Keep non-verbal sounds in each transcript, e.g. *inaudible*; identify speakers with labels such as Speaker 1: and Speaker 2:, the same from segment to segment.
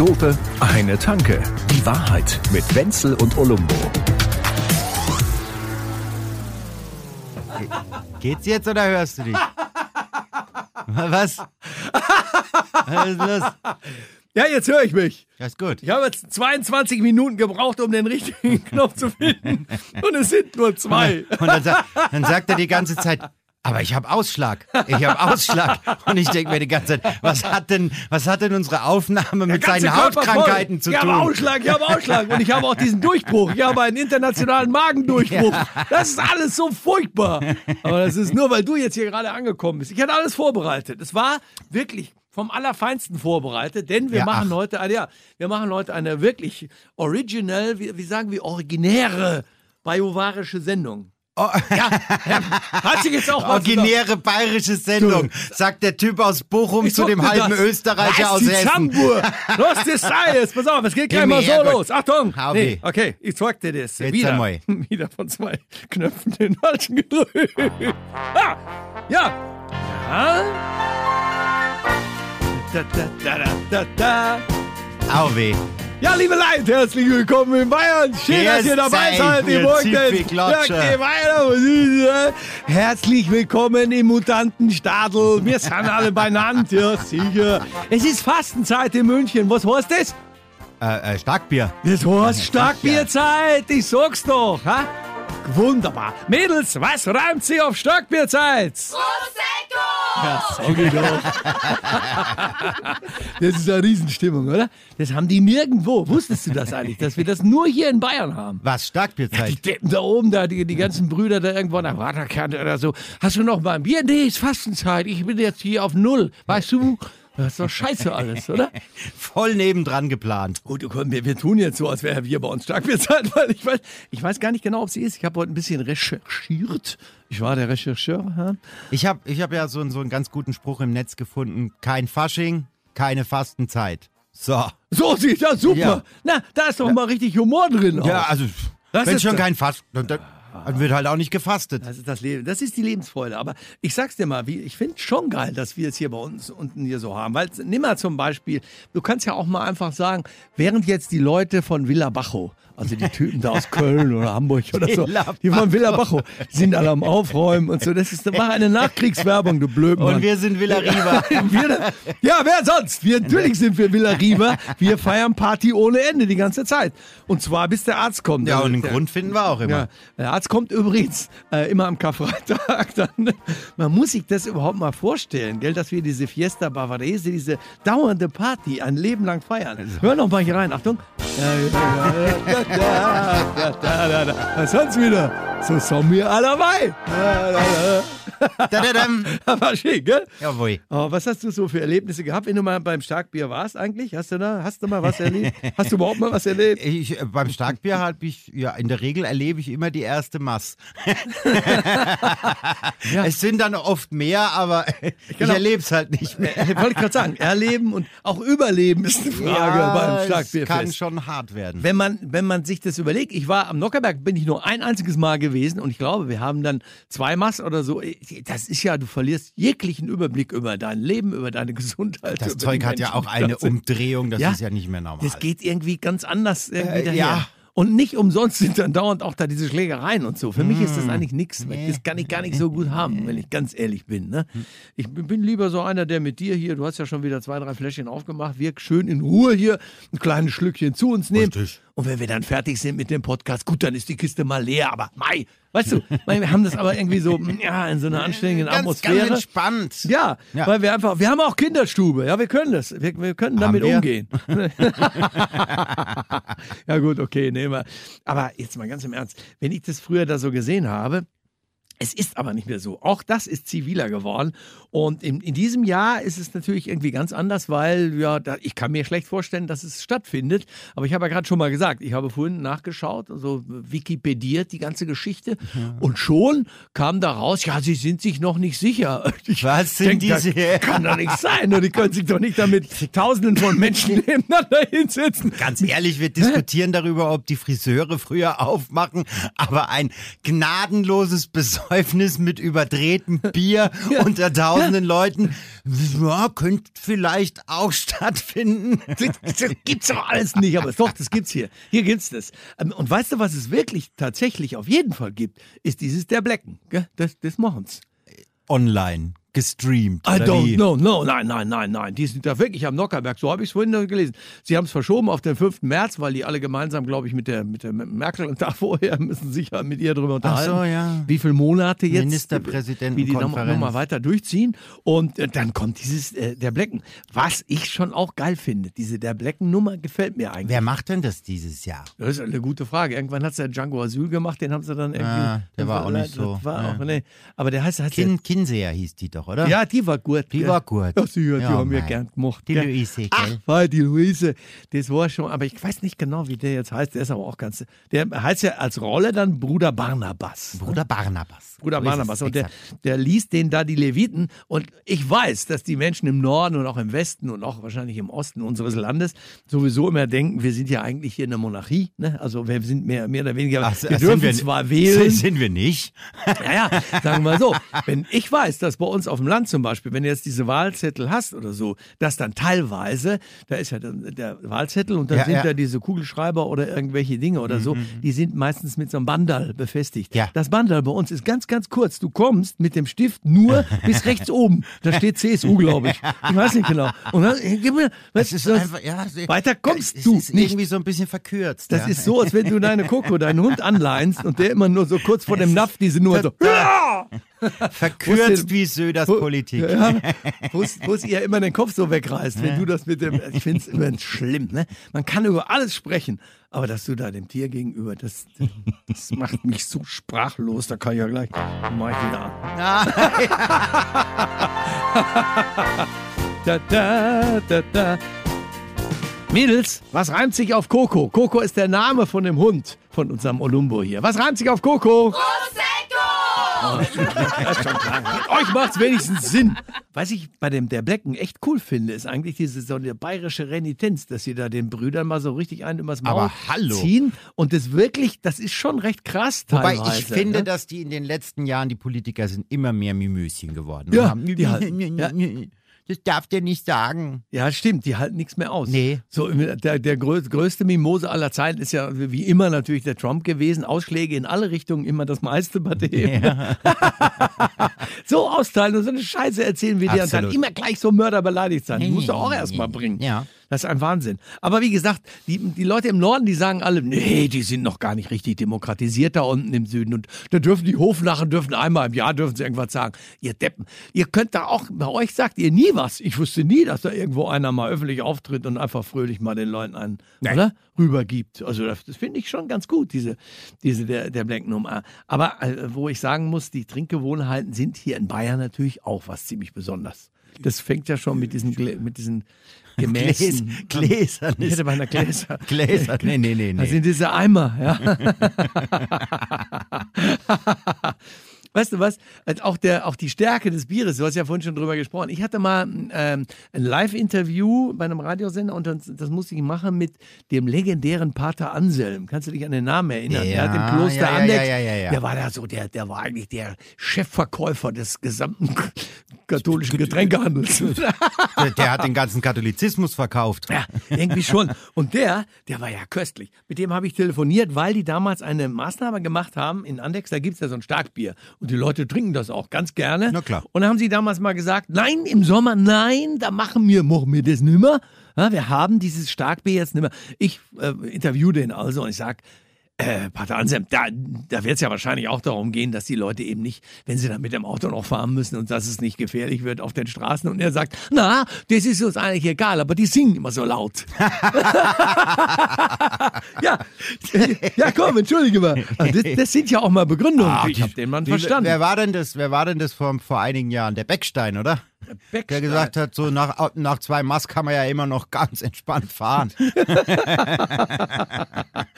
Speaker 1: Dope, eine Tanke. Die Wahrheit mit Wenzel und Olumbo.
Speaker 2: Geht's jetzt oder hörst du dich? Was? Was ist los?
Speaker 3: Ja, jetzt höre ich mich.
Speaker 2: Ja, ist gut.
Speaker 3: Ich habe jetzt 22 Minuten gebraucht, um den richtigen *laughs* Knopf zu finden. Und es sind nur zwei.
Speaker 2: Und dann, dann sagt er die ganze Zeit, aber ich habe Ausschlag. Ich habe Ausschlag. Und ich denke mir die ganze Zeit, was hat denn, was hat denn unsere Aufnahme mit seinen Hautkrankheiten
Speaker 3: voll.
Speaker 2: zu
Speaker 3: ich
Speaker 2: tun?
Speaker 3: habe Ausschlag, ich habe Ausschlag. Und ich habe auch diesen Durchbruch. Ich habe einen internationalen Magendurchbruch. Das ist alles so furchtbar. Aber das ist nur, weil du jetzt hier gerade angekommen bist. Ich hatte alles vorbereitet. Es war wirklich vom Allerfeinsten vorbereitet, denn wir
Speaker 2: Ja,
Speaker 3: machen
Speaker 2: ach.
Speaker 3: heute eine, ja, wir machen heute eine wirklich original, wie, wie sagen wir, originäre bayovarische Sendung.
Speaker 2: Oh. *laughs*
Speaker 3: Ja, hat sich jetzt auch mal
Speaker 2: Originäre bayerische Sendung, sagt der Typ aus Bochum
Speaker 3: Ich
Speaker 2: zu dem halben
Speaker 3: das.
Speaker 2: Österreicher
Speaker 3: Was,
Speaker 2: aus Hessen.
Speaker 3: Zambuhr. *laughs* Los, das sei es. Pass auf, es geht gleich mal so
Speaker 2: Herrgott.
Speaker 3: los. Achtung. Nee, okay, ich zeig dir das.
Speaker 2: Jetzt
Speaker 3: wieder,
Speaker 2: einmal. *laughs*
Speaker 3: wieder von zwei Knöpfen den falschen gedrückt. Ah, ja. Ja. Da, da, da, da, da, da.
Speaker 2: Au weh.
Speaker 3: Ja, liebe Leute, herzlich willkommen in Bayern. Schön, dass ihr dabei seid. Ihr äh? Herzlich willkommen im Mutantenstadel. Wir sind alle beieinander, ja, sicher. Es ist Fastenzeit in München. Was heißt das?
Speaker 2: Äh, äh, Starkbier.
Speaker 3: Das heißt Starkbierzeit. Ich sag's doch. Ha? Wunderbar. Mädels, was reimt sie auf Starkbierzeit? Ja, sag ich doch. Das ist eine Riesenstimmung, oder? Das haben die nirgendwo. Wusstest du das eigentlich, dass wir das nur hier in Bayern haben?
Speaker 2: Was? Starkbierzeit?
Speaker 3: Die Deppen da oben, da, die, die ganzen Brüder da irgendwo an der Waterkante oder so. Hast du noch mal ein Bier? Nee, ist Fastenzeit. Ich bin jetzt hier auf Null. Weißt du? Das ist doch scheiße alles, oder? *laughs*
Speaker 2: Voll nebendran geplant.
Speaker 3: Gut, wir, wir tun jetzt so, als wäre wir bei uns Starkbierzeit, *laughs* weil ich weiß, ich weiß gar nicht genau, ob sie ist. Ich habe heute ein bisschen recherchiert. Ich war der Rechercheur. Ja?
Speaker 2: Ich habe ich hab ja so, einen- so einen ganz guten Spruch im Netz gefunden. Kein Fasching, keine Fastenzeit. So.
Speaker 3: So sieht das super.
Speaker 2: Ja.
Speaker 3: Na, da ist doch mal richtig Humor drin.
Speaker 2: Ja,
Speaker 3: auch.
Speaker 2: also,
Speaker 3: Das
Speaker 2: wenn
Speaker 3: ist
Speaker 2: schon kein Fast, dann, wird halt auch nicht gefastet.
Speaker 3: Das ist das Leben. Das ist die Lebensfreude. Aber ich sag's dir mal, wie, ich finde schon geil, dass wir es hier bei uns unten hier so haben. Weil, nimm mal zum Beispiel, du kannst ja auch mal einfach sagen, während jetzt die Leute von Villa Bajo, also die Typen da aus Köln oder Hamburg oder so, die von Villa Bajo, sind alle am Aufräumen und so. Das ist mach eine Nachkriegswerbung, du Blödmann.
Speaker 2: Und wir sind Villa Riva. *laughs*
Speaker 3: Wir, ja, wer sonst? Wir, natürlich sind wir Villa Riva. Wir feiern Party ohne Ende die ganze Zeit. Und zwar bis der Arzt kommt.
Speaker 2: ja,
Speaker 3: Also
Speaker 2: und einen
Speaker 3: der,
Speaker 2: Grund finden wir auch immer.
Speaker 3: ja, der Arzt kommt übrigens äh, immer am Karfreitag. *laughs* Dann, man muss sich das überhaupt mal vorstellen, gell, dass wir diese Fiesta Bavarese, diese dauernde Party ein Leben lang feiern. Hör noch mal hier rein, Achtung. *laughs* Was sonst wieder? So sind wir alle dabei.
Speaker 2: Dadadam. *laughs*
Speaker 3: War schön, gell?
Speaker 2: Jawohl.
Speaker 3: Oh, was hast du so für Erlebnisse gehabt, wenn du mal beim Starkbier warst eigentlich? Hast du da, hast du mal was erlebt? *laughs* Hast du überhaupt mal was erlebt?
Speaker 2: Ich, äh, beim Starkbier habe ich, ja, in der Regel erlebe ich immer die erste Mass. *laughs* Es sind dann oft mehr, aber ich
Speaker 3: Genau.
Speaker 2: erlebe es halt nicht mehr.
Speaker 3: Äh, Wollte ich gerade sagen, erleben und auch überleben ist eine Frage beim
Speaker 2: es
Speaker 3: Starkbierfest.
Speaker 2: kann schon hart werden.
Speaker 3: Wenn man, wenn man sich das überlegt, ich war am Nockerberg, bin ich nur ein einziges Mal gewesen und ich glaube, wir haben dann zwei Mass oder so. Das ist ja, du verlierst jeglichen Überblick über dein Leben, über deine Gesundheit.
Speaker 2: Das Zeug hat ja auch eine. Umdrehung, das ist ja nicht mehr normal.
Speaker 3: Das geht irgendwie ganz anders irgendwie
Speaker 2: Äh,
Speaker 3: daher.
Speaker 2: ja.
Speaker 3: Und nicht umsonst sind dann dauernd auch da diese Schlägereien und so. Für mich ist das
Speaker 2: Mm.
Speaker 3: eigentlich nichts. Das kann ich gar nicht so gut haben, wenn ich ganz ehrlich bin. Ne?
Speaker 2: Hm.
Speaker 3: Ich bin bin lieber so einer, der mit dir hier, du hast ja schon wieder zwei, drei Fläschchen aufgemacht, wir schön in Ruhe hier ein kleines Schlückchen zu uns nehmen.
Speaker 2: Richtig.
Speaker 3: Und wenn wir dann fertig sind mit dem Podcast, gut, dann ist die Kiste mal leer. Aber Mai, weißt du, wir haben das aber irgendwie so ja, in so einer anständigen
Speaker 2: ganz,
Speaker 3: Atmosphäre.
Speaker 2: ganz entspannt.
Speaker 3: Ja,
Speaker 2: Ja.
Speaker 3: weil wir einfach, wir haben auch Kinderstube, ja, wir können das, wir, wir können damit
Speaker 2: wir?
Speaker 3: umgehen. *laughs* ja gut, okay, nehmen wir. Aber jetzt mal ganz im Ernst, wenn ich das früher da so gesehen habe, es ist aber nicht mehr so. Auch das ist ziviler geworden. Und in, in diesem Jahr ist es natürlich irgendwie ganz anders, weil ja, da, ich kann mir schlecht vorstellen, dass es stattfindet. Aber ich habe ja gerade schon mal gesagt, ich habe vorhin nachgeschaut, also wikipediert die ganze Geschichte. Und schon kam da raus, ja, sie sind sich noch nicht sicher. *laughs* Ich
Speaker 2: Was sind
Speaker 3: denk,
Speaker 2: diese-
Speaker 3: Das kann doch nicht sein. ne? Die können sich doch nicht damit *laughs* Tausenden von Menschen *laughs* nebeneinander hinsetzen.
Speaker 2: Ganz ehrlich, wir diskutieren darüber, ob die Friseure früher aufmachen, aber ein gnadenloses Besäufen Besäufnis mit überdrehtem Bier *laughs* unter tausenden Leuten. Ja, könnte vielleicht auch stattfinden.
Speaker 3: Das, das gibt's doch alles nicht, aber doch, das gibt's hier. Hier gibt's das. Ähm, Und weißt du, was es wirklich tatsächlich auf jeden Fall gibt, ist dieses der Blecken. Das, das machen's.
Speaker 2: Online gestreamt.
Speaker 3: I don't
Speaker 2: wie?
Speaker 3: know, no, nein, nein, nein, nein. Die sind da wirklich am Nockerberg. So habe ich es vorhin noch gelesen. Sie haben es verschoben auf den 5. März, weil die alle gemeinsam, glaube ich, mit der, mit der Merkel und da *laughs* vorher müssen sich ja mit ihr drüber unterhalten.
Speaker 2: so, ja.
Speaker 3: Wie viele Monate jetzt,
Speaker 2: Ministerpräsidentenkonferenz.
Speaker 3: wie die nochmal noch mal weiter durchziehen. Und äh, dann kommt dieses äh, der Blecken. Was ich schon auch geil finde, diese der Blecken-Nummer gefällt mir eigentlich.
Speaker 2: Wer macht denn das dieses Jahr?
Speaker 3: Das ist eine gute Frage. Irgendwann hat es der Django Asyl gemacht, den haben sie dann irgendwie.
Speaker 2: Ah, der war auch nicht so,
Speaker 3: War
Speaker 2: ja.
Speaker 3: auch, nee. Aber der heißt, heißt
Speaker 2: Kin Kinseher hieß die doch, oder?
Speaker 3: ja, die war gut.
Speaker 2: Die
Speaker 3: gell?
Speaker 2: war gut.
Speaker 3: Ach, sie, die
Speaker 2: Ja,
Speaker 3: haben wir gern gemacht.
Speaker 2: Die
Speaker 3: gell?
Speaker 2: Luise,
Speaker 3: Ach,
Speaker 2: gell?
Speaker 3: weil die Luise, das war schon, aber ich weiß nicht genau, wie der jetzt heißt. Der ist aber auch ganz, der heißt ja als Rolle dann Bruder Barnabas.
Speaker 2: Bruder Barnabas.
Speaker 3: Bruder
Speaker 2: So
Speaker 3: Barnabas. Und der, der liest denen da die Leviten. Und ich weiß, dass die Menschen im Norden und auch im Westen und auch wahrscheinlich im Osten unseres Landes sowieso immer denken, wir sind ja eigentlich hier eine Monarchie. Ne? Also wir sind mehr, mehr oder weniger,
Speaker 2: Ach,
Speaker 3: wir
Speaker 2: sind
Speaker 3: dürfen
Speaker 2: wir-
Speaker 3: zwar *laughs* wählen.
Speaker 2: Sind wir nicht?
Speaker 3: Ja, ja, sagen wir mal so. Wenn ich weiß, dass bei uns auf dem Land zum Beispiel, wenn du jetzt diese Wahlzettel hast oder so, dass dann teilweise, da ist ja dann der Wahlzettel und dann
Speaker 2: Ja,
Speaker 3: sind
Speaker 2: ja. Mhm,
Speaker 3: da diese Kugelschreiber oder irgendwelche Dinge oder so, die sind meistens mit so einem Bandal befestigt.
Speaker 2: Ja.
Speaker 3: Das Bandal bei uns ist ganz, ganz kurz. Du kommst mit dem Stift nur *laughs* bis rechts oben. Da steht CSU, glaube ich. Ich weiß nicht genau. Und dann, gib mir,
Speaker 2: Das
Speaker 3: was,
Speaker 2: ist
Speaker 3: das,
Speaker 2: einfach, ja,
Speaker 3: weiter kommst
Speaker 2: es
Speaker 3: du
Speaker 2: ist
Speaker 3: nicht.
Speaker 2: irgendwie so ein bisschen verkürzt.
Speaker 3: Das
Speaker 2: ja.
Speaker 3: ist so, als wenn du deine Koko, deinen Hund anleinst und der immer nur so kurz vor dem Napf diese nur so. *laughs* *laughs*
Speaker 2: verkürzt wie Söders Politik.
Speaker 3: Ja, *laughs* wo es- wo ihr immer den Kopf so wegreißt, wenn du das mit dem. *laughs* Ich finde es immer schlimm, ne? Man kann über alles sprechen, aber dass du da dem Tier gegenüber, das, das macht mich so sprachlos, da kann ich ja gleich. Mach ich wieder an. Da, da, da, da. Mädels, was reimt sich auf Coco? Coco ist der Name von dem Hund von unserem Olumbo hier. Was reimt sich auf Coco? Euch macht's wenigstens Sinn. Was ich bei dem der Blecken echt cool finde, ist eigentlich diese so eine bayerische Renitenz, dass sie da den Brüdern mal so richtig einen übers Maul
Speaker 2: Aber hallo.
Speaker 3: ziehen. Und das wirklich, das ist schon recht krass
Speaker 2: Wobei
Speaker 3: teilweise.
Speaker 2: ich finde,
Speaker 3: ne?
Speaker 2: dass die in den letzten Jahren, die Politiker sind immer mehr Mimöschen geworden.
Speaker 3: Ja,
Speaker 2: haben-
Speaker 3: halten- ja.
Speaker 2: Das darf der nicht sagen.
Speaker 3: Ja, stimmt, die halten nichts mehr aus.
Speaker 2: Nee.
Speaker 3: So, der, der grö größte Mimose aller Zeiten ist ja wie immer natürlich der Trump gewesen. Ausschläge in alle Richtungen, immer das meiste bei dem. *laughs* so austeilen und so eine Scheiße erzählen wie der und dann immer gleich so mörderbeleidigt sein. Die musst du auch erst mal bringen.
Speaker 2: Ja.
Speaker 3: Das ist ein Wahnsinn. Aber wie gesagt, die, die Leute im Norden, die sagen alle, nee, die sind noch gar nicht richtig demokratisiert da unten im Süden. Und da dürfen die Hofnarren dürfen einmal im Jahr dürfen sie irgendwas sagen. Ihr Deppen, ihr könnt da auch, bei euch sagt ihr nie was. Ich wusste nie, dass da irgendwo einer mal öffentlich auftritt und einfach fröhlich mal den Leuten einen, oder? Rübergibt. Also das, das finde ich schon ganz gut, diese, diese der, der Blanknummer. Aber äh, wo ich sagen muss, die Trinkgewohnheiten sind hier in Bayern natürlich auch was ziemlich Besonderes. Das fängt ja schon mit diesen, mit diesen Gemäßen.
Speaker 2: Gläs, Gläsern.
Speaker 3: Ich hätte bei einer Gläser. *laughs*
Speaker 2: Gläser. Nee, nee, nee,
Speaker 3: Das
Speaker 2: nee.
Speaker 3: sind diese Eimer, ja. *laughs* Weißt du was? Also Auch, der, auch die Stärke des Bieres, du hast ja vorhin schon drüber gesprochen. Ich hatte mal ähm, ein Live-Interview bei einem Radiosender und das, das musste ich machen mit dem legendären Pater Anselm. Kannst du dich an den Namen erinnern?
Speaker 2: Ja,
Speaker 3: der hat im Kloster
Speaker 2: ja, ja,
Speaker 3: Andex,
Speaker 2: ja, ja, ja.
Speaker 3: der war da so, der, der war eigentlich der Chefverkäufer des gesamten katholischen Getränkehandels. *laughs*
Speaker 2: Der, der hat den ganzen Katholizismus verkauft.
Speaker 3: Ja, irgendwie schon. Und der, der war ja köstlich. Mit dem habe ich telefoniert, weil die damals eine Maßnahme gemacht haben in Andex. Da gibt es ja so ein Starkbier. Und die Leute trinken das auch ganz gerne.
Speaker 2: Na klar.
Speaker 3: Und da haben sie damals mal gesagt, nein, im Sommer, nein, da machen wir, machen wir das nimmer. Ja, wir haben dieses Starkbier jetzt nimmer. Ich äh, interview den also und ich sag, äh, Pater Anselm, da, da wird es ja wahrscheinlich auch darum gehen, dass die Leute eben nicht, wenn sie dann mit dem Auto noch fahren müssen und dass es nicht gefährlich wird auf den Straßen. Und er sagt, na, das ist uns eigentlich egal, aber die singen immer so laut. *laughs* ja, ja, komm, entschuldige mal. Das, das sind ja auch mal Begründungen. ich habe den Mann
Speaker 2: Wie-
Speaker 3: verstanden.
Speaker 2: Wer war denn das? Wer war denn das vor, vor einigen Jahren? Der Beckstein, oder?
Speaker 3: Beckstein.
Speaker 2: der gesagt hat, so nach, nach zwei Mass kann man ja immer noch ganz entspannt fahren. *laughs*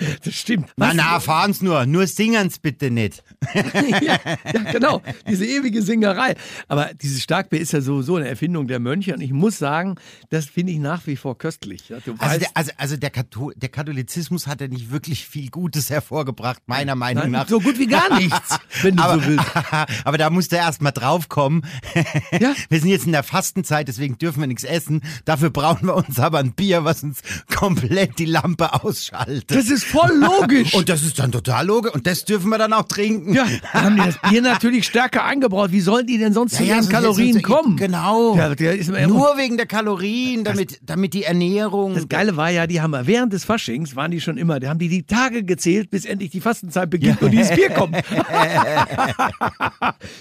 Speaker 2: *laughs*
Speaker 3: Das stimmt.
Speaker 2: Na,
Speaker 3: Weißt du,
Speaker 2: na, fahren's nur. Nur singen's bitte nicht. *laughs*
Speaker 3: ja, ja, genau. *laughs* Diese ewige Singerei. Aber dieses Starkbier ist ja sowieso eine Erfindung der Mönche. Und ich muss sagen, das finde ich nach wie vor köstlich. Ja,
Speaker 2: Also, der, also, also der, Katho der Katholizismus hat ja nicht wirklich viel Gutes hervorgebracht, meiner Meinung
Speaker 3: nein,
Speaker 2: nach.
Speaker 3: so gut wie gar nichts, wenn du
Speaker 2: aber,
Speaker 3: so willst.
Speaker 2: aber da musst du erst mal draufkommen.
Speaker 3: Ja.
Speaker 2: Wir sind jetzt in der Fastenzeit, deswegen dürfen wir nichts essen. Dafür brauchen wir uns aber ein Bier, was uns komplett die Lampe ausschaltet.
Speaker 3: Das ist voll logisch.
Speaker 2: Und das ist dann total logisch. Und das dürfen wir dann auch trinken.
Speaker 3: ja, dann haben die das Bier natürlich stärker eingebraut. Wie sollen die denn sonst zu ihren
Speaker 2: sonst-
Speaker 3: Kalorien
Speaker 2: sonst-
Speaker 3: kommen?
Speaker 2: Genau.
Speaker 3: Ja,
Speaker 2: Nur wegen der Kalorien, damit, damit die Ernährung.
Speaker 3: Das Geile war ja, die haben ja während des Faschings waren die schon immer, da haben die die Tage gezählt, bis endlich die Fastenzeit beginnt und dieses Bier kommt. *laughs*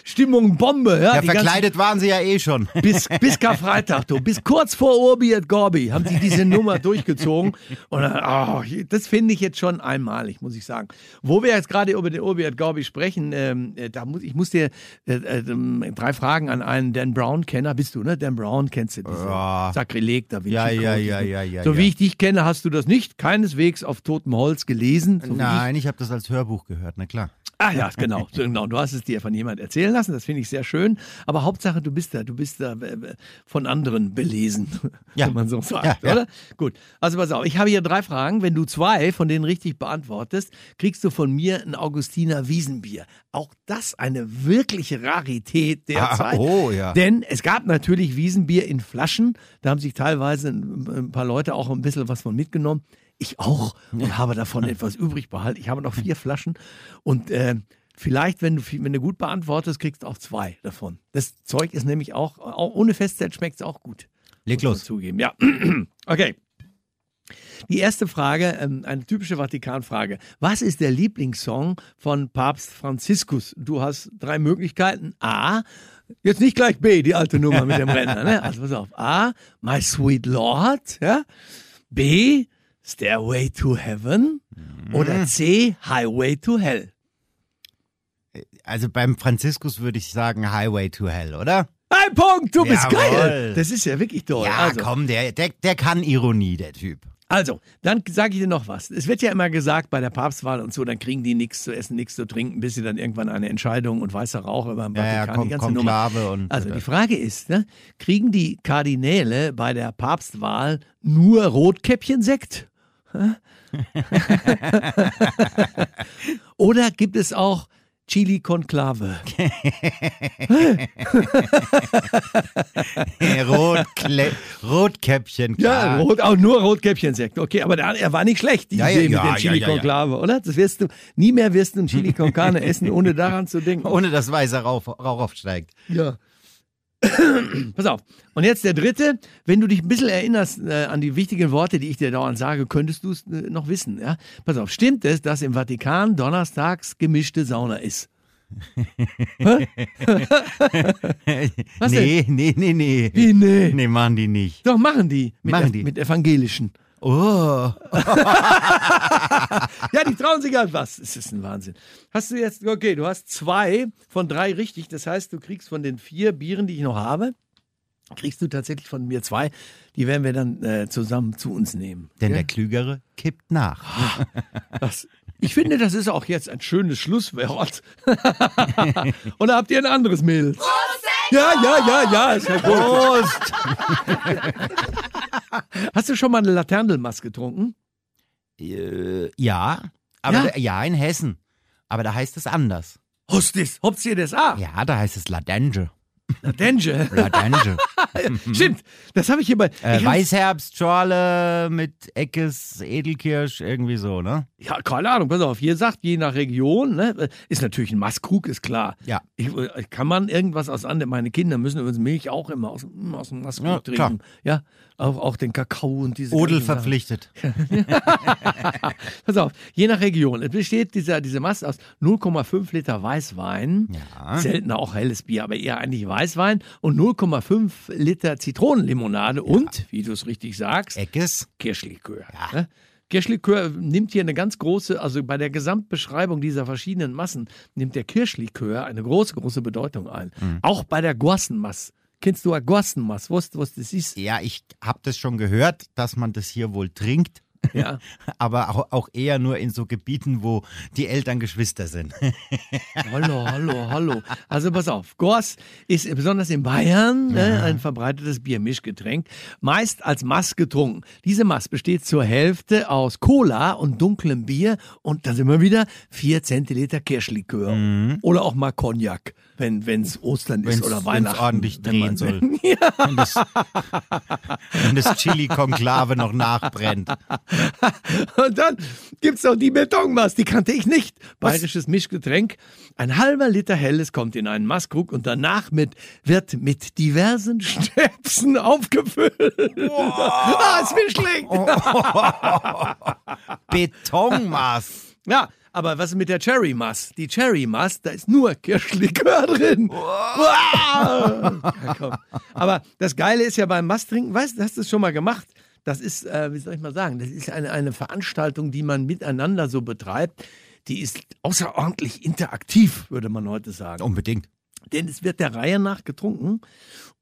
Speaker 3: Stimmung Bombe, ja.
Speaker 2: ja,
Speaker 3: die ganzen-
Speaker 2: verkleidet waren sie ja eh schon.
Speaker 3: bis, bis Karfreitag, du, bis kurz vor Urbi et Gorbi haben sie diese Nummer durchgezogen. Und dann, oh, das finde ich jetzt schon einmalig, muss ich sagen. Wo wir jetzt gerade über den et Gorbi sprechen, ähm, äh, da muss, ich muss dir äh, äh, drei Fragen an einen Dan Brown-Kenner. Bist du, ne? Dan Brown kennst du diese
Speaker 2: Ja.
Speaker 3: Sakrileg da Vinci
Speaker 2: Ja, ja, ja, ja, ja,
Speaker 3: So
Speaker 2: ja.
Speaker 3: wie ich dich kenne, hast du das nicht keineswegs auf totem Holz gelesen. So wie ich.
Speaker 2: Nein, ich habe das als Hörbuch gehört, na klar.
Speaker 3: Ah ja, genau, genau. Du hast es dir von jemand erzählen lassen, das finde ich sehr schön. Aber Hauptsache, du bist da, du bist da äh, von anderen belesen, *laughs*
Speaker 2: Ja.
Speaker 3: wenn man so sagt,
Speaker 2: Ja, ja.
Speaker 3: oder? Gut. Also pass auf, ich habe hier drei Fragen. Wenn du zwei von denen richtig beantwortest, kriegst du von mir ein Augustiner Wiesenbier. Auch das eine wirkliche Rarität der
Speaker 2: Ah,
Speaker 3: Zeit.
Speaker 2: oh, ja.
Speaker 3: Denn es gab natürlich Wiesenbier in Flaschen. Da haben sich teilweise ein paar Leute auch ein bisschen was von mitgenommen. Ich auch und habe davon etwas übrig behalten. Ich habe noch vier *laughs* Flaschen und äh, vielleicht, wenn du, wenn du gut beantwortest, kriegst du auch zwei davon. Das Zeug ist nämlich auch, auch ohne Festzeit schmeckt es auch gut.
Speaker 2: Leg los.
Speaker 3: Zugeben. Ja. *clears throat* okay. Die erste Frage, ähm, eine typische Vatikanfrage. Was ist der Lieblingssong von Papst Franziskus? Du hast drei Möglichkeiten. A, jetzt nicht gleich B, die alte Nummer mit dem Renner. Ne? *laughs* Also pass auf. A, My Sweet Lord. Ja? B, Stairway to Heaven. Oder C, Highway to Hell.
Speaker 2: Also beim Franziskus würde ich sagen Highway to Hell, oder?
Speaker 3: Ein Punkt, du bist
Speaker 2: Jawohl.
Speaker 3: geil. Das ist ja wirklich toll.
Speaker 2: Ja,
Speaker 3: also,
Speaker 2: komm, der, der, der kann Ironie, der Typ.
Speaker 3: Also, dann sage ich dir noch was. Es wird ja immer gesagt, bei der Papstwahl und so, dann kriegen die nichts zu essen, nichts zu trinken, bis sie dann irgendwann eine Entscheidung und weißer Rauch über dem
Speaker 2: Ja, ja,
Speaker 3: Vatikan,
Speaker 2: Kon
Speaker 3: die ganze Nummer.
Speaker 2: Konklave und.
Speaker 3: Also die Frage ist, ne, kriegen die Kardinäle bei der Papstwahl nur Rotkäppchensekt? *laughs* Oder gibt es auch Chili Conclave? *laughs*
Speaker 2: Rotkle Rotkäppchen,
Speaker 3: Ja, rot, auch nur Rotkäppchensekt. Okay, aber der, er war nicht schlecht, die
Speaker 2: Ja,
Speaker 3: Idee
Speaker 2: ja, ja,
Speaker 3: mit dem Chili
Speaker 2: ja, ja, ja.
Speaker 3: Conclave, oder? Das wirst du, nie mehr wirst du ein Chili con *laughs* Carne essen, ohne daran zu denken.
Speaker 2: Ohne dass weißer Rauch, Rauch aufsteigt.
Speaker 3: Ja. *coughs* Pass auf. Und jetzt der dritte. Wenn du dich ein bisschen erinnerst äh, an die wichtigen Worte, die ich dir dauernd sage, könntest du es äh, noch wissen. Ja? Pass auf. Stimmt es, dass im Vatikan donnerstags gemischte Sauna ist? *laughs* Was
Speaker 2: nee, nee, nee, nee.
Speaker 3: Wie, nee.
Speaker 2: Nee, machen die nicht.
Speaker 3: Doch, machen die. Mit,
Speaker 2: Machen die.
Speaker 3: mit evangelischen.
Speaker 2: Oh. *laughs*
Speaker 3: Ja, die trauen sich halt was. Es ist ein Wahnsinn. Hast du jetzt, okay, du hast zwei von drei richtig. Das heißt, du kriegst von den vier Bieren, die ich noch habe, kriegst du tatsächlich von mir zwei. Die werden wir dann äh, zusammen zu uns nehmen.
Speaker 2: Denn
Speaker 3: ja?
Speaker 2: der Klügere kippt nach.
Speaker 3: das, ich finde, das ist auch jetzt ein schönes Schlusswort. *laughs* Oder habt ihr ein anderes Mädels? Ja, ja, ja, ja. Ist ja gut.
Speaker 2: Prost! *laughs* *laughs*
Speaker 3: Hast du schon mal eine Laterndelmaß getrunken?
Speaker 2: äh, ja, aber
Speaker 3: Ja?
Speaker 2: Da, ja, in Hessen. Aber da heißt es anders.
Speaker 3: Hostis, hops ihr das A.
Speaker 2: Ja, da heißt es Ladange.
Speaker 3: Ladange. *laughs* *laughs* Stimmt, das habe ich hier bei.
Speaker 2: äh,
Speaker 3: ich hab-
Speaker 2: Weißherbstschorle mit Eckes, Edelkirsch, irgendwie so, ne?
Speaker 3: Ja, keine Ahnung, pass auf, hier sagt, je nach Region, ne, ist natürlich ein Maßkrug, ist klar.
Speaker 2: Ja.
Speaker 3: Ich, äh, kann man irgendwas aus anderen, meine Kinder müssen übrigens Milch auch immer aus, aus dem Maßkrug
Speaker 2: Ja,
Speaker 3: trinken.
Speaker 2: klar.
Speaker 3: Ja, auch, auch den Kakao und diese
Speaker 2: Odel verpflichtet. *laughs*
Speaker 3: Pass auf, je nach Region. Es besteht dieser, diese Mast aus 0,5 Liter Weißwein,
Speaker 2: Ja.
Speaker 3: seltener auch helles Bier, aber eher eigentlich Weißwein und 0,5 Liter Zitronenlimonade und, wie du es richtig sagst,
Speaker 2: Eckes.
Speaker 3: Kirschlikör. Ne? Kirschlikör nimmt hier eine ganz große, also bei der Gesamtbeschreibung dieser verschiedenen Massen nimmt der Kirschlikör eine große, große Bedeutung ein. Auch bei der Guassenmass Kennst du Agossenmass? Weißt du, was das ist?
Speaker 2: Ja, ich habe das schon gehört, dass man das hier wohl trinkt.
Speaker 3: Ja. *laughs*
Speaker 2: Aber auch, auch eher nur in so Gebieten, wo die Eltern Geschwister sind. *laughs*
Speaker 3: Hallo, hallo, hallo. Also pass auf, Gors ist besonders in Bayern ne, ein verbreitetes Biermischgetränk, meist als Mass getrunken. Diese Mass besteht zur Hälfte aus Cola und dunklem Bier und da sind wir wieder 4 Zentiliter Kirschlikör. Oder auch mal Cognac, wenn es Ostern ist
Speaker 2: Wenn's-
Speaker 3: oder
Speaker 2: wenn's
Speaker 3: Weihnachten.
Speaker 2: ordentlich drehen soll. *laughs* Wenn das, wenn das Chili-Konklave noch nachbrennt. *laughs*
Speaker 3: Und dann gibt's noch die Betonmass, die kannte ich nicht. Bayerisches Mischgetränk. Ein halber Liter Helles kommt in einen Maßkrug und danach mit, wird mit diversen *laughs* Schnäpsen aufgefüllt. ah, ist mir schlecht. *laughs*
Speaker 2: Betonmaß.
Speaker 3: Ja, aber was ist mit der Cherry Mass? Die Cherry Mass, da ist nur Kirschlikör drin. Wow. Ja. Aber das Geile ist ja beim Masstrinken, weißt du, hast du es schon mal gemacht? Das ist, äh, wie soll ich mal sagen, das ist eine, eine Veranstaltung, die man miteinander so betreibt. Die ist außerordentlich interaktiv, würde man heute sagen.
Speaker 2: Unbedingt.
Speaker 3: Denn es wird der Reihe nach getrunken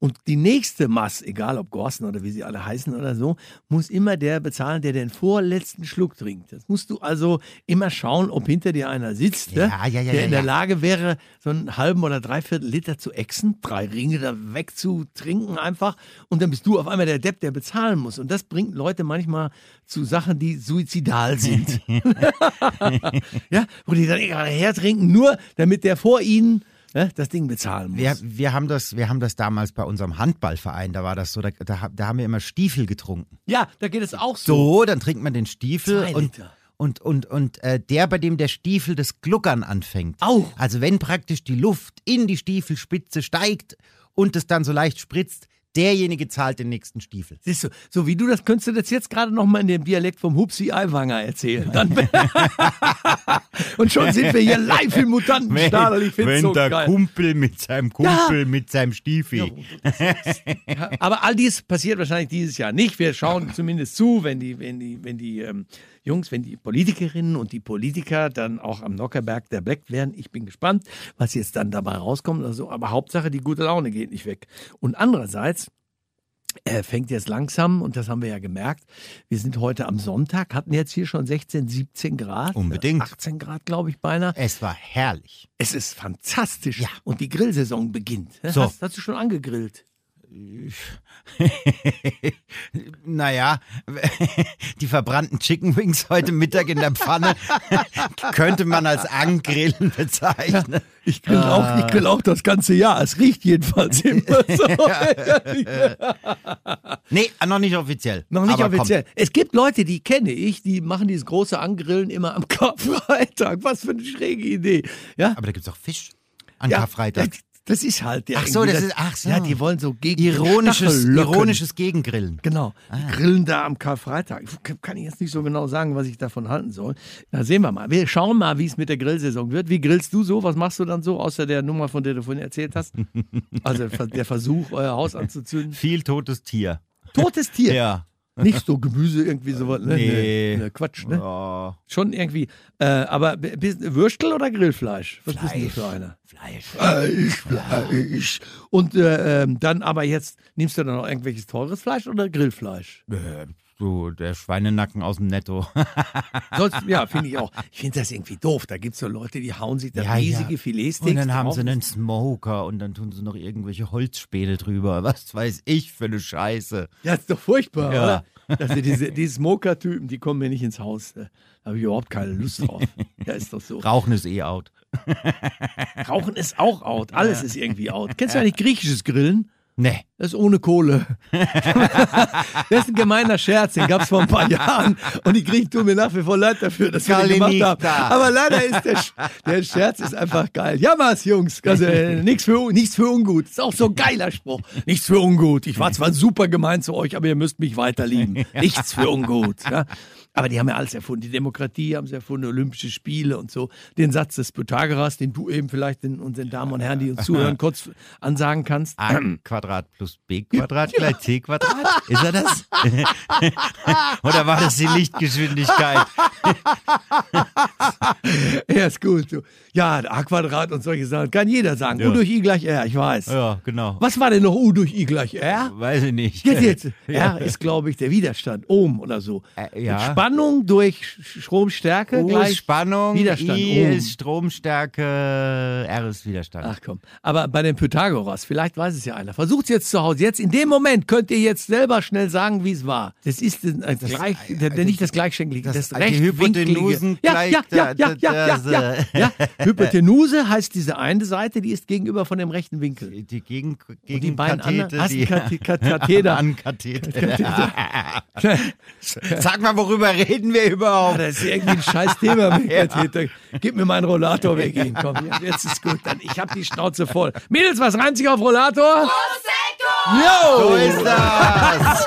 Speaker 3: und die nächste Mass, egal ob Gorsten oder wie sie alle heißen oder so, muss immer der bezahlen, der den vorletzten Schluck trinkt. Das musst du also immer schauen, ob hinter dir einer sitzt,
Speaker 2: Ja,
Speaker 3: ne?
Speaker 2: ja, ja,
Speaker 3: der in der. Lage wäre, so einen halben oder dreiviertel Liter zu exen, drei Ringe da wegzutrinken einfach und dann bist du auf einmal der Depp, der bezahlen muss. Und das bringt Leute manchmal zu Sachen, die suizidal sind. *laughs* *laughs* ja, wo die dann hertrinken, nur damit der vor ihnen ne, das Ding bezahlen muss.
Speaker 2: Wir, wir, haben das, wir haben das damals bei unserem Handballverein, da war das so, da, da, da haben wir immer Stiefel getrunken.
Speaker 3: ja, da geht es auch so.
Speaker 2: So, dann trinkt man den Stiefel
Speaker 3: Zwei
Speaker 2: und,
Speaker 3: Liter.
Speaker 2: und, und, und äh, der, bei dem der Stiefel das Gluckern anfängt.
Speaker 3: Auch.
Speaker 2: Also wenn praktisch die Luft in die Stiefelspitze steigt und es dann so leicht spritzt, derjenige zahlt den nächsten Stiefel.
Speaker 3: Siehst du, so wie du das könntest du das jetzt gerade noch mal in dem Dialekt vom Hupsi Aiwanger erzählen. Dann *laughs* und schon sind wir hier live im Mutantenstadel. Ich finde es so geil.
Speaker 2: Kumpel mit seinem Kumpel mit seinem Stiefel.
Speaker 3: Ja, aber all dies passiert wahrscheinlich dieses Jahr nicht. Wir schauen zumindest zu, wenn die, wenn die, wenn die ähm, Jungs, wenn die Politikerinnen und die Politiker dann auch am Nockerberg der Black werden. Ich bin gespannt, was jetzt dann dabei rauskommt. Also, aber Hauptsache, die gute Laune geht nicht weg. Und andererseits äh, fängt jetzt langsam, und das haben wir ja gemerkt, wir sind heute am Sonntag, hatten jetzt hier schon 16, 17 Grad.
Speaker 2: Unbedingt.
Speaker 3: 18 Grad, glaube ich, beinahe.
Speaker 2: Es war herrlich.
Speaker 3: Es ist fantastisch.
Speaker 2: Ja.
Speaker 3: Und die Grillsaison beginnt.
Speaker 2: So.
Speaker 3: Hast, hast du schon angegrillt? *laughs*
Speaker 2: naja, die verbrannten Chicken Wings heute Mittag in der Pfanne *laughs* könnte man als Angrillen bezeichnen.
Speaker 3: Ich grill, auch, ich grill auch das ganze Jahr. Es riecht jedenfalls *laughs* immer so.
Speaker 2: Nee, noch nicht offiziell.
Speaker 3: Noch nicht
Speaker 2: Aber kommt.
Speaker 3: offiziell. Es gibt Leute, die kenne ich, die machen dieses große Angrillen immer am Karfreitag. Was für eine schräge Idee. Ja,
Speaker 2: Aber da gibt es auch Fisch an
Speaker 3: ja,
Speaker 2: Karfreitag.
Speaker 3: Das ist halt der.
Speaker 2: Ach so, das ist- ach so.
Speaker 3: Ja, die wollen so gegen
Speaker 2: Ironisches, ironisches Gegengrillen.
Speaker 3: Genau. Die grillen da am Karfreitag. Kann ich jetzt nicht so genau sagen, was ich davon halten soll. Na, sehen wir mal. Wir schauen mal, wie es mit der Grillsaison wird. Wie grillst du so? Was machst du dann so, außer der Nummer, von der du vorhin erzählt hast? *laughs* Also der Versuch, euer Haus anzuzünden.
Speaker 2: Viel totes Tier.
Speaker 3: Totes Tier.
Speaker 2: Ja.
Speaker 3: Nicht so Gemüse, irgendwie sowas. Ne?
Speaker 2: Nee.
Speaker 3: Ne, Quatsch, ne?
Speaker 2: Oh,
Speaker 3: Schon irgendwie. Äh, aber Würstel oder Grillfleisch? Was bist du
Speaker 2: Fleisch.
Speaker 3: für einer?
Speaker 2: Fleisch.
Speaker 3: Fleisch, Fleisch. Und äh, ähm, dann aber jetzt, nimmst du dann noch irgendwelches teures Fleisch oder Grillfleisch?
Speaker 2: Äh, so, der Schweinenacken aus dem Netto. *laughs*
Speaker 3: Sonst, ja, finde ich auch. Ich finde das irgendwie doof. Da gibt es so Leute, die hauen sich da
Speaker 2: Ja,
Speaker 3: riesige
Speaker 2: ja.
Speaker 3: Filetsteaks
Speaker 2: Und dann haben
Speaker 3: drauf.
Speaker 2: sie einen Smoker und dann tun sie noch irgendwelche Holzspäne drüber. Was weiß ich für eine Scheiße.
Speaker 3: Ja, ist doch furchtbar,
Speaker 2: Ja.
Speaker 3: oder? Sind diese, die Smoker-Typen, die kommen mir nicht ins Haus. Da habe ich überhaupt keine Lust drauf. Ja, ist doch so.
Speaker 2: Rauchen ist eh out.
Speaker 3: Rauchen ist auch out. Alles ist irgendwie out. Kennst du eigentlich griechisches Grillen?
Speaker 2: Nee.
Speaker 3: Das ist ohne Kohle. *laughs* das ist ein gemeiner Scherz, den gab es vor ein paar Jahren. Und die Griechen tun mir nach wie vor leid dafür, dass wir den gemacht haben.
Speaker 2: Kalinita.
Speaker 3: Aber leider ist der, Sch- der Scherz ist einfach geil. Ja, was, Jungs. Also, äh, nichts, für, nichts für ungut. Ist auch so ein geiler Spruch. Nichts für ungut. Ich war zwar super gemein zu euch, aber ihr müsst mich weiter lieben. *laughs* Nichts für ungut. Ja? Aber die haben ja alles erfunden. Die Demokratie haben sie erfunden, Olympische Spiele und so. Den Satz des Pythagoras, den du eben vielleicht den unseren Damen und Herren, die uns zuhören, *laughs* kurz ansagen kannst.
Speaker 2: A Quadrat plus B Quadrat gleich C Quadrat? Ist er das? *laughs* Oder war das die Lichtgeschwindigkeit? *laughs*
Speaker 3: Ja, ist gut. Du. Ja, A Quadrat und solche Sachen. Kann jeder sagen. U durch I gleich R, ich weiß.
Speaker 2: Ja, genau.
Speaker 3: Was war denn noch U durch I gleich R?
Speaker 2: Weiß ich nicht.
Speaker 3: Jetzt, jetzt. *laughs*
Speaker 2: Ja.
Speaker 3: R ist, glaube ich, der Widerstand. Ohm oder so.
Speaker 2: Äh, ja.
Speaker 3: Spannung durch Stromstärke
Speaker 2: U
Speaker 3: gleich
Speaker 2: ist Spannung,
Speaker 3: Widerstand.
Speaker 2: I
Speaker 3: Ohm.
Speaker 2: ist Stromstärke, R ist Widerstand.
Speaker 3: Ach komm. Aber bei den Pythagoras, vielleicht weiß es ja einer. Versucht jetzt zu Hause. Jetzt in dem Moment könnt ihr jetzt selber schnell sagen, wie es war. Das ist äh, das gleich, der, der, nicht das gleichschenklige, das,
Speaker 2: das- die
Speaker 3: rechtwinklige.
Speaker 2: Hypotenusen
Speaker 3: ja,
Speaker 2: gleich
Speaker 3: ja, ja, ja, ja, ja, ja,
Speaker 2: äh,
Speaker 3: ja. *laughs* Hypotenuse heißt diese eine Seite, die ist gegenüber von dem rechten Winkel.
Speaker 2: Die Gegen,
Speaker 3: die
Speaker 2: gegen
Speaker 3: beiden anderen-
Speaker 2: Kathete,
Speaker 3: du
Speaker 2: die *laughs*
Speaker 3: Kath- Katheter?
Speaker 2: An Katheter. Sag mal, worüber reden wir überhaupt?
Speaker 3: das ist irgendwie ein scheiß Thema mit *laughs* Katheter. Gib mir meinen Rollator weg, ihn. komm, ja, jetzt ist gut. Dann, ich hab die Schnauze voll. Mädels, was reimt sich auf Rollator?
Speaker 2: So ist das.